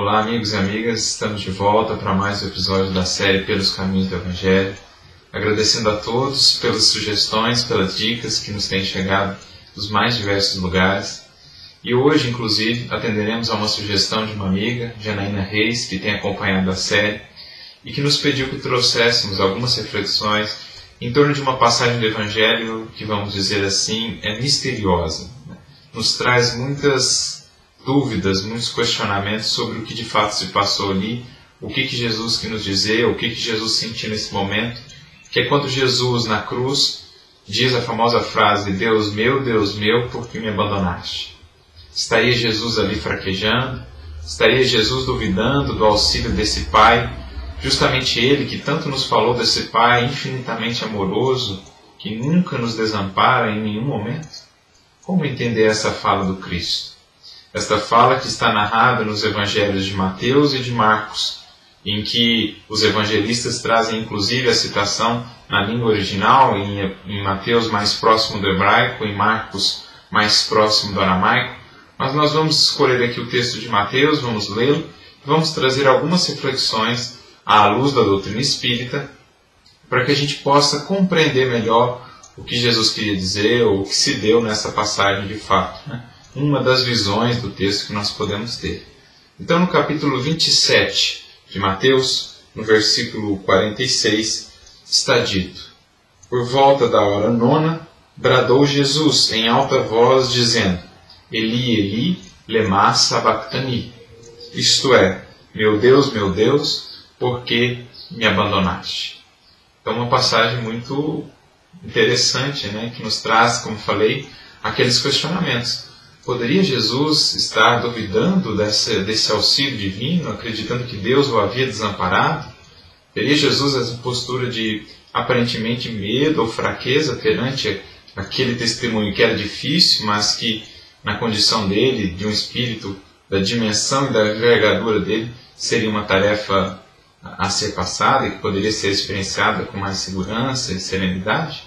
Olá, amigos e amigas, estamos de volta para mais um episódio da série Pelos Caminhos do Evangelho. Agradecendo a todos pelas sugestões, pelas dicas que nos têm chegado dos mais diversos lugares. E hoje, inclusive, atenderemos a uma sugestão de uma amiga, Janaína Reis, que tem acompanhado a série e que nos pediu que trouxéssemos algumas reflexões em torno de uma passagem do Evangelho que, vamos dizer assim, é misteriosa. Né? Nos traz muitas dúvidas, muitos questionamentos sobre o que de fato se passou ali, o que, que Jesus quis nos dizer, o que, que Jesus sentiu nesse momento, que é quando Jesus na cruz diz a famosa frase: Deus meu, Deus meu, por que me abandonaste? Estaria Jesus ali fraquejando? Estaria Jesus duvidando do auxílio desse Pai? Justamente Ele que tanto nos falou desse Pai infinitamente amoroso, que nunca nos desampara em nenhum momento? Como entender essa fala do Cristo? Esta fala que está narrada nos evangelhos de Mateus e de Marcos, em que os evangelistas trazem inclusive a citação na língua original, em, Mateus mais próximo do hebraico, em Marcos mais próximo do aramaico, mas nós vamos escolher aqui o texto de Mateus, vamos lê-lo, vamos trazer algumas reflexões à luz da doutrina espírita, para que a gente possa compreender melhor o que Jesus queria dizer ou o que se deu nessa passagem de fato. Né? Uma das visões do texto que nós podemos ter. Então, no capítulo 27 de Mateus, no versículo 46, está dito: Por volta da hora nona, bradou Jesus em alta voz, dizendo: Eli, Eli, lema sabachthani. Isto é, meu Deus, meu Deus, por que me abandonaste? Então, uma passagem muito interessante, né, que nos traz, como falei, aqueles questionamentos. Poderia Jesus estar duvidando desse, desse auxílio divino, acreditando que Deus o havia desamparado? Teria Jesus essa postura de aparentemente medo ou fraqueza perante aquele testemunho que era difícil, mas que na condição dele, de um espírito, da dimensão e da envergadura dele, seria uma tarefa a ser passada e que poderia ser experienciada com mais segurança e serenidade?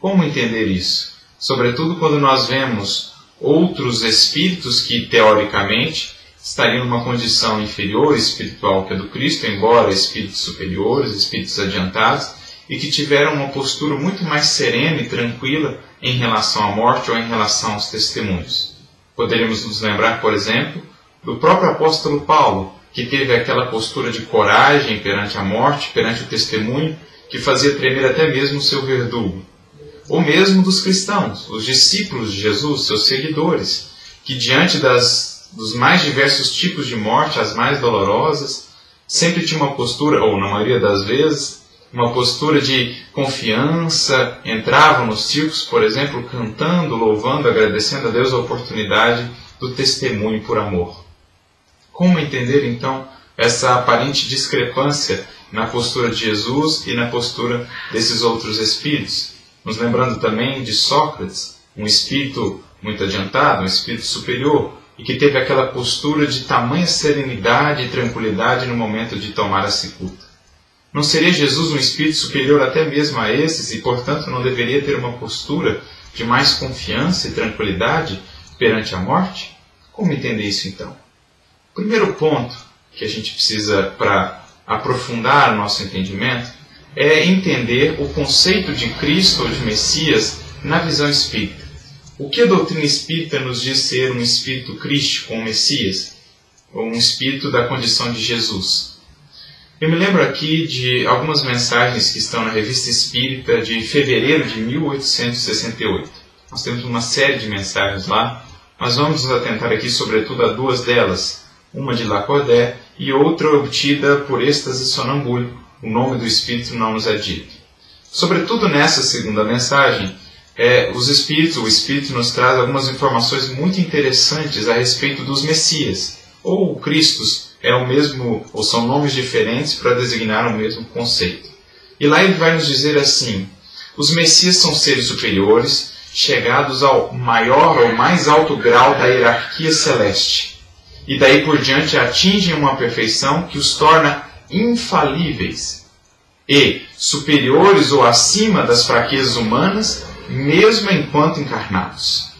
Como entender isso? Sobretudo quando nós vemos outros espíritos que, teoricamente, estariam numa condição inferior espiritual que a do Cristo, embora espíritos superiores, espíritos adiantados, e que tiveram uma postura muito mais serena e tranquila em relação à morte ou em relação aos testemunhos. Poderíamos nos lembrar, por exemplo, do próprio apóstolo Paulo, que teve aquela postura de coragem perante a morte, perante o testemunho, que fazia tremer até mesmo o seu verdugo. Ou mesmo dos cristãos, os discípulos de Jesus, seus seguidores, que diante das, dos mais diversos tipos de morte, as mais dolorosas, sempre tinha uma postura, ou na maioria das vezes, uma postura de confiança, entravam nos circos, por exemplo, cantando, louvando, agradecendo a Deus a oportunidade do testemunho por amor. Como entender então essa aparente discrepância na postura de Jesus e na postura desses outros espíritos? Nos lembrando também de Sócrates, um espírito muito adiantado, um espírito superior, e que teve aquela postura de tamanha serenidade e tranquilidade no momento de tomar a cicuta. Não seria Jesus um espírito superior até mesmo a esses e, portanto, não deveria ter uma postura de mais confiança e tranquilidade perante a morte? Como entender isso então? O primeiro ponto que a gente precisa para aprofundar o nosso entendimento é entender o conceito de Cristo ou de Messias na visão espírita. O que a doutrina espírita nos diz ser um espírito crístico, um Messias, ou um espírito da condição de Jesus? Eu me lembro aqui de algumas mensagens que estão na Revista Espírita de fevereiro de 1868. Nós temos uma série de mensagens lá, mas vamos nos atentar aqui sobretudo a duas delas, uma de Lacordaire e outra obtida por êxtase sonambúlico. O nome do Espírito não nos é dito. Sobretudo nessa segunda mensagem, é, os Espíritos, o Espírito nos traz algumas informações muito interessantes a respeito dos Messias, ou Cristos, é o mesmo, ou são nomes diferentes para designar o mesmo conceito. E lá ele vai nos dizer assim: os Messias são seres superiores, chegados ao maior ou mais alto grau da hierarquia celeste, e daí por diante atingem uma perfeição que os torna infalíveis e superiores ou acima das fraquezas humanas, mesmo enquanto encarnados.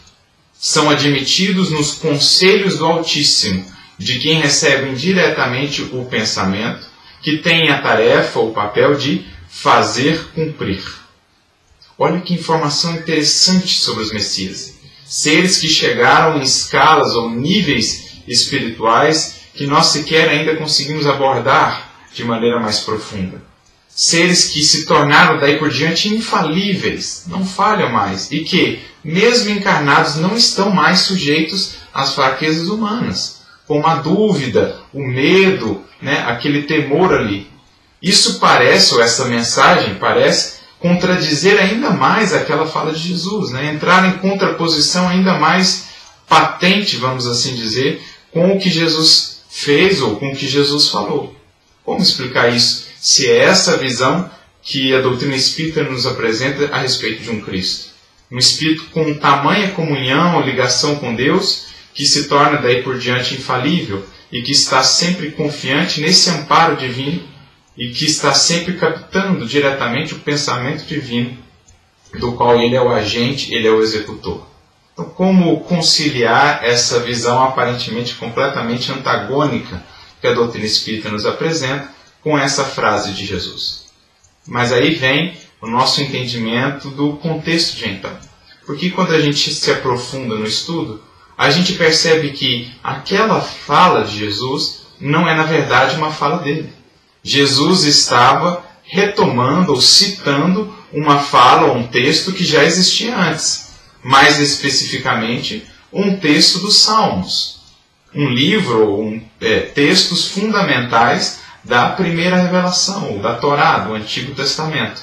São admitidos nos conselhos do Altíssimo de quem recebe indiretamente o pensamento, que tem a tarefa, o papel de fazer cumprir. Olha que informação interessante sobre os Messias. Seres que chegaram em escalas ou níveis espirituais que nós sequer ainda conseguimos abordar de maneira mais profunda. Seres que se tornaram daí por diante infalíveis, não falham mais, e que, mesmo encarnados, não estão mais sujeitos às fraquezas humanas, como a dúvida, o medo, né, aquele temor ali. Isso parece, ou essa mensagem parece, contradizer ainda mais aquela fala de Jesus, né? entrar em contraposição ainda mais patente, vamos assim dizer, com o que Jesus fez ou com o que Jesus falou. Como explicar isso? Se é essa visão que a doutrina espírita nos apresenta a respeito de um Cristo. Um espírito com tamanha comunhão, ligação com Deus, que se torna daí por diante infalível e que está sempre confiante nesse amparo divino e que está sempre captando diretamente o pensamento divino, do qual ele é o agente, ele é o executor. Então, como conciliar essa visão aparentemente completamente antagônica que a doutrina espírita nos apresenta com essa frase de Jesus? Mas aí vem o nosso entendimento do contexto de então. Porque quando a gente se aprofunda no estudo, a gente percebe que aquela fala de Jesus não é, na verdade, uma fala dele. Jesus estava retomando ou citando uma fala ou um texto que já existia antes, mais especificamente um texto dos Salmos, um livro ou um, é, textos fundamentais da primeira revelação, ou da Torá, do Antigo Testamento.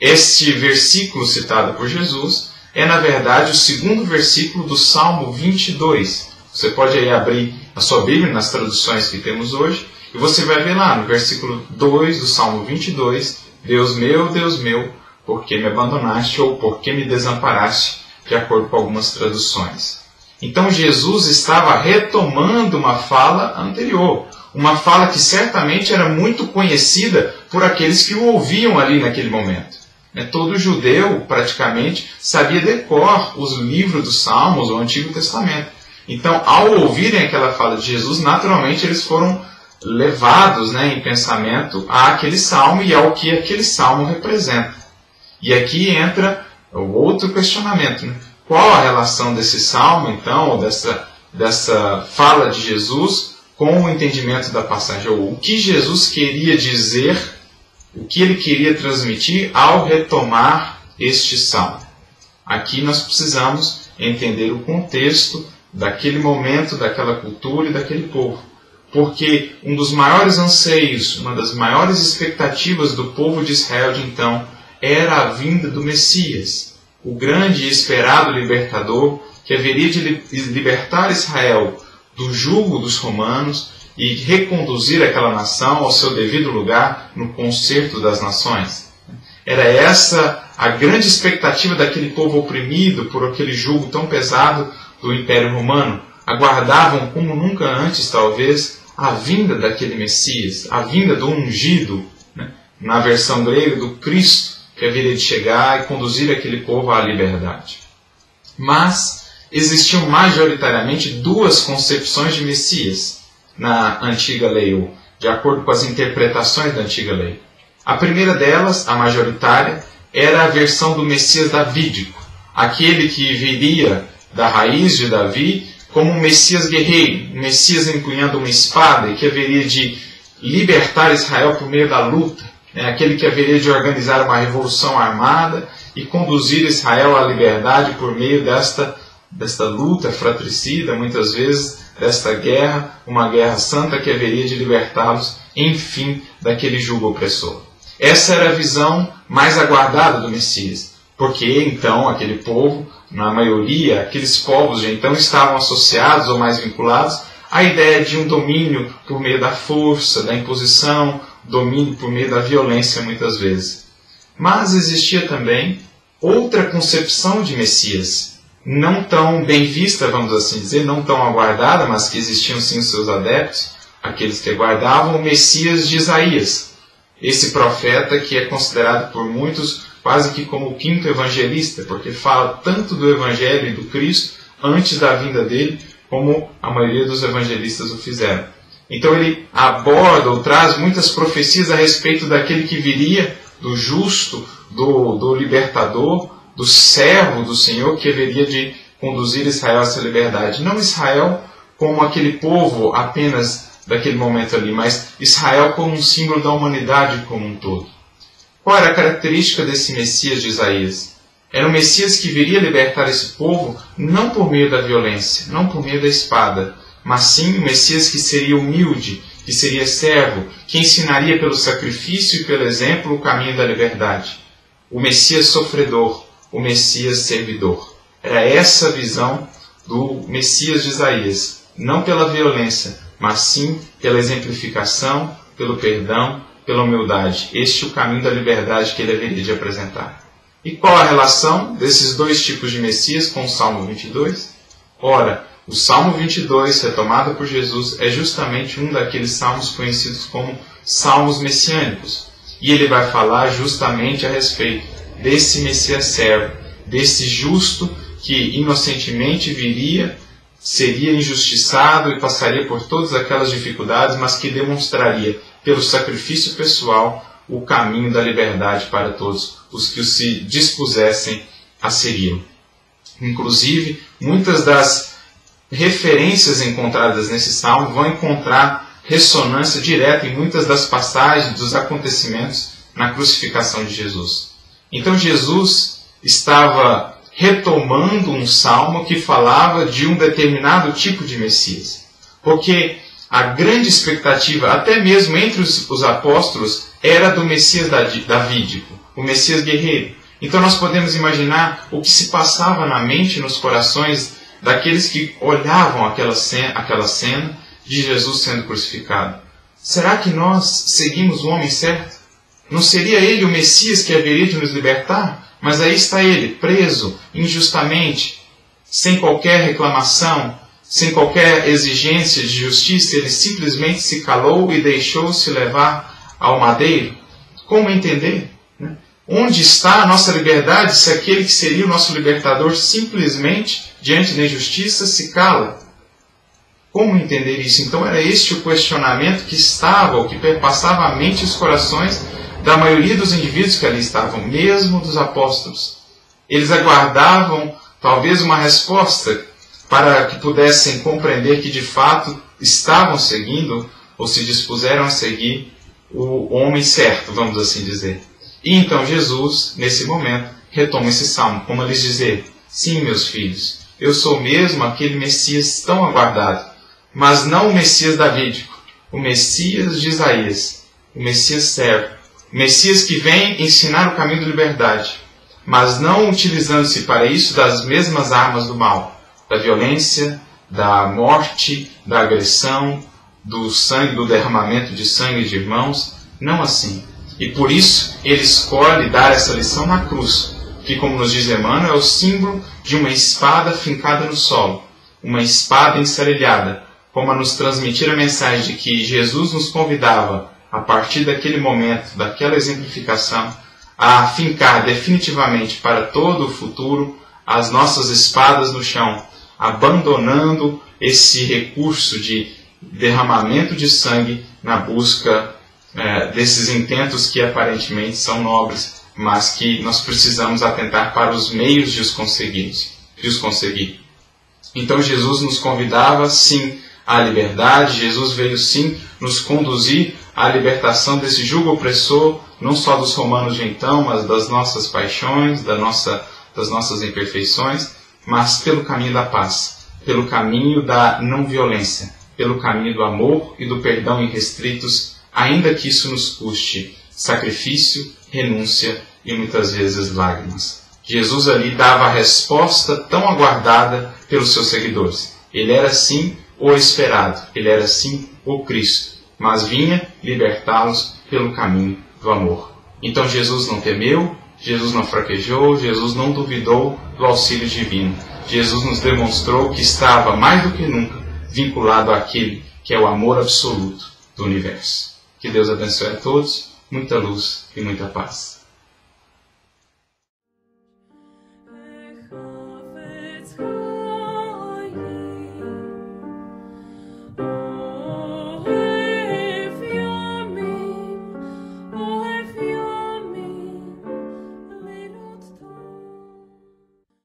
Este versículo citado por Jesus é, na verdade, o segundo versículo do Salmo 22. Você pode aí abrir a sua Bíblia nas traduções que temos hoje, e você vai ver lá no versículo 2 do Salmo 22, Deus meu, Deus meu, por que me abandonaste ou por que me desamparaste, de acordo com algumas traduções. Então Jesus estava retomando uma fala anterior, uma fala que certamente era muito conhecida por aqueles que o ouviam ali naquele momento. Né, todo judeu, praticamente, sabia decor os livros dos Salmos, o Antigo Testamento. Então, ao ouvirem aquela fala de Jesus, naturalmente eles foram levados né, em pensamento àquele salmo e ao que aquele salmo representa. E aqui entra o outro questionamento. Né? Qual a relação desse salmo, então, dessa, dessa fala de Jesus com o entendimento da passagem? Ou o que Jesus queria dizer o que ele queria transmitir ao retomar este salmo. Aqui nós precisamos entender o contexto daquele momento, daquela cultura e daquele povo. Porque um dos maiores anseios, uma das maiores expectativas do povo de Israel de então era a vinda do Messias, o grande e esperado libertador que haveria de libertar Israel do jugo dos romanos e reconduzir aquela nação ao seu devido lugar no concerto das nações. Era essa a grande expectativa daquele povo oprimido por aquele jugo tão pesado do Império Romano. Aguardavam como nunca antes, talvez, a vinda daquele Messias, a vinda do ungido, né? na versão grega, do Cristo, que haveria de chegar e conduzir aquele povo à liberdade. Mas existiam majoritariamente duas concepções de Messias na antiga lei, ou de acordo com as interpretações da antiga lei. A primeira delas, a majoritária, era a versão do Messias davídico, aquele que viria da raiz de Davi como um Messias guerreiro, um Messias empunhando uma espada e que haveria de libertar Israel por meio da luta, né? aquele que haveria de organizar uma revolução armada e conduzir Israel à liberdade por meio desta, desta luta fratricida, muitas vezes desta guerra, uma guerra santa que haveria de libertá-los, enfim, daquele jugo opressor. Essa era a visão mais aguardada do Messias, porque então aquele povo, na maioria, aqueles povos de então estavam associados ou mais vinculados à ideia de um domínio por meio da força, da imposição, domínio por meio da violência muitas vezes. Mas existia também outra concepção de Messias, não tão bem vista, vamos assim dizer, não tão aguardada, mas que existiam sim os seus adeptos, aqueles que aguardavam o Messias de Isaías, esse profeta que é considerado por muitos quase que como o quinto evangelista, porque fala tanto do Evangelho e do Cristo antes da vinda dele, como a maioria dos evangelistas o fizeram. Então ele aborda ou traz muitas profecias a respeito daquele que viria, do justo, do, do libertador, do servo do Senhor que haveria de conduzir Israel a essa liberdade. Não Israel como aquele povo apenas daquele momento ali, mas Israel como um símbolo da humanidade como um todo. Qual era a característica desse Messias de Isaías? Era um Messias que viria libertar esse povo não por meio da violência, não por meio da espada, mas sim um Messias que seria humilde, que seria servo, que ensinaria pelo sacrifício e pelo exemplo o caminho da liberdade. O Messias sofredor, o Messias servidor. Era essa a visão do Messias de Isaías, não pela violência, mas sim pela exemplificação, pelo perdão, pela humildade. Este é o caminho da liberdade que ele haveria de apresentar. E qual a relação desses dois tipos de Messias com o Salmo 22? Ora, o Salmo 22, retomado por Jesus, é justamente um daqueles salmos conhecidos como salmos messiânicos. E ele vai falar justamente a respeito desse Messias servo, desse justo que inocentemente viria seria injustiçado e passaria por todas aquelas dificuldades, mas que demonstraria, pelo sacrifício pessoal, o caminho da liberdade para todos os que se dispusessem a segui-lo. Inclusive, muitas das referências encontradas nesse salmo vão encontrar ressonância direta em muitas das passagens dos acontecimentos na crucificação de Jesus. Então, Jesus estava retomando um salmo que falava de um determinado tipo de Messias. Porque a grande expectativa, até mesmo entre os, os apóstolos, era do Messias davídico, o Messias guerreiro. Então nós podemos imaginar o que se passava na mente e nos corações daqueles que olhavam aquela cena, aquela cena de Jesus sendo crucificado. Será que nós seguimos o homem certo? Não seria ele o Messias que haveria de nos libertar? Mas aí está ele, preso injustamente, sem qualquer reclamação, sem qualquer exigência de justiça, ele simplesmente se calou e deixou-se levar ao madeiro. Como entender? Onde está a nossa liberdade se aquele que seria o nosso libertador simplesmente, diante da injustiça, se cala? Como entender isso? Então era este o questionamento que estava, ou que perpassava a mente e os corações da maioria dos indivíduos que ali estavam, mesmo dos apóstolos. Eles aguardavam talvez uma resposta para que pudessem compreender que de fato estavam seguindo ou se dispuseram a seguir o homem certo, vamos assim dizer. E então Jesus, nesse momento, retoma esse salmo, como lhes dizer: Sim, meus filhos, eu sou mesmo aquele Messias tão aguardado, mas não o Messias davídico, o Messias de Isaías, o Messias servo, Messias que vem ensinar o caminho da liberdade, mas não utilizando-se para isso das mesmas armas do mal, da violência, da morte, da agressão, do sangue, do derramamento de sangue de irmãos, não assim. E por isso ele escolhe dar essa lição na cruz, que, como nos diz Emmanuel, é o símbolo de uma espada fincada no solo, uma espada encerelhada, como a nos transmitir a mensagem de que Jesus nos convidava a partir daquele momento, daquela exemplificação, a fincar definitivamente para todo o futuro as nossas espadas no chão, abandonando esse recurso de derramamento de sangue na busca é, desses intentos que aparentemente são nobres, mas que nós precisamos atentar para os meios de os conseguir. De os conseguir. Então Jesus nos convidava sim à liberdade, Jesus veio sim nos conduzir à libertação desse jugo opressor, não só dos romanos de então, mas das nossas paixões, da nossa, das nossas imperfeições, mas pelo caminho da paz, pelo caminho da não violência, pelo caminho do amor e do perdão irrestritos, ainda que isso nos custe sacrifício, renúncia e muitas vezes lágrimas. Jesus ali dava a resposta tão aguardada pelos seus seguidores. Ele era sim o esperado, ele era sim o Cristo mas vinha libertá-los pelo caminho do amor. Então Jesus não temeu, Jesus não fraquejou, Jesus não duvidou do auxílio divino. Jesus nos demonstrou que estava mais do que nunca vinculado àquele que é o amor absoluto do universo. Que Deus abençoe a todos, muita luz e muita paz.